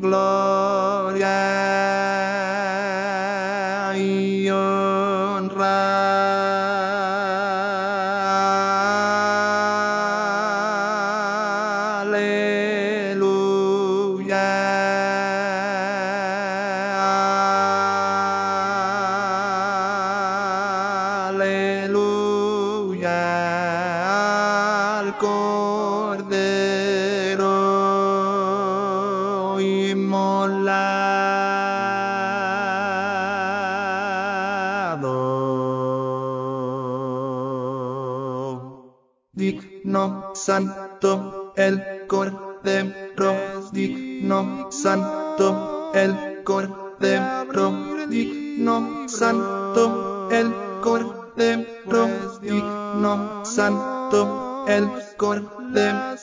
gloria Digno santo el Cordero, digno santo el Cordero, digno santo el Cordero, digno santo el Cordero,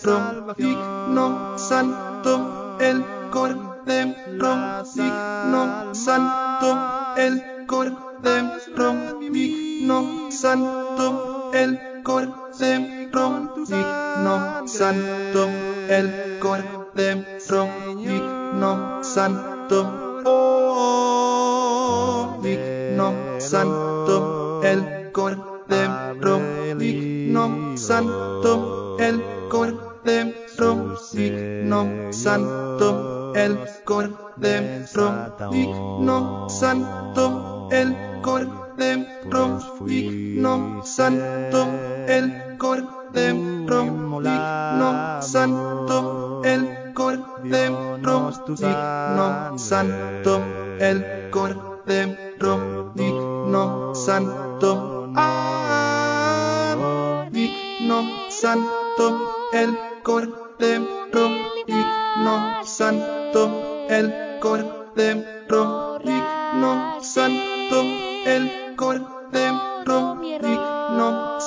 digno santo el Cordero, digno santo el Cordero, digno santo el Cordero, Romigno Santo, el cor de Romigno Santo, oh, Digno Santo, el cor de Romigno Santo, el cor de Romigno Santo, el cor de Romigno Santo, el cor de Romigno Santo, el Cordero, digno santo el Cordero, digno santo el Cordero, digno santo, ah, digno santo el Cordero, digno santo el Cordero, digno santo el Cordero, digno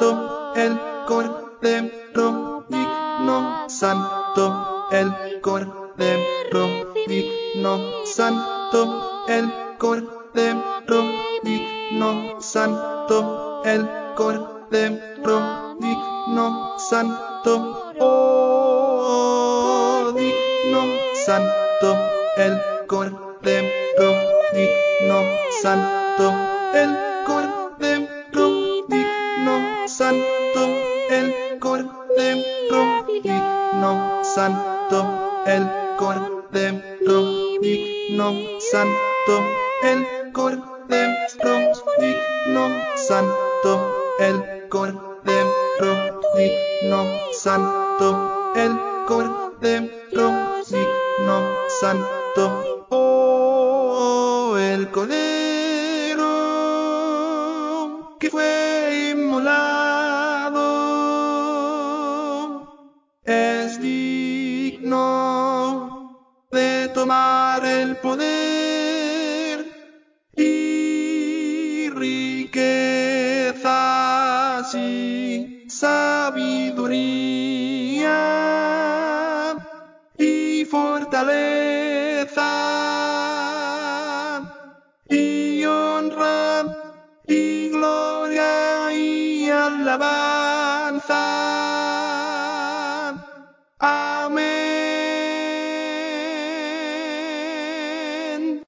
santo el Cordero, digno santo el Cordero, digno santo el Cordero, digno santo el Cordero, digno santo, oh, digno santo el Cordero, digno santo el Cordero, santo el Cordero, digno santo el Cordero, digno santo el Cordero, digno santo el Cordero, digno santo, oh, el Cordero que fue inmolado digno de tomar el poder y riquezas y sabiduría y fortaleza y honra y gloria y alabanza